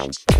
Dance.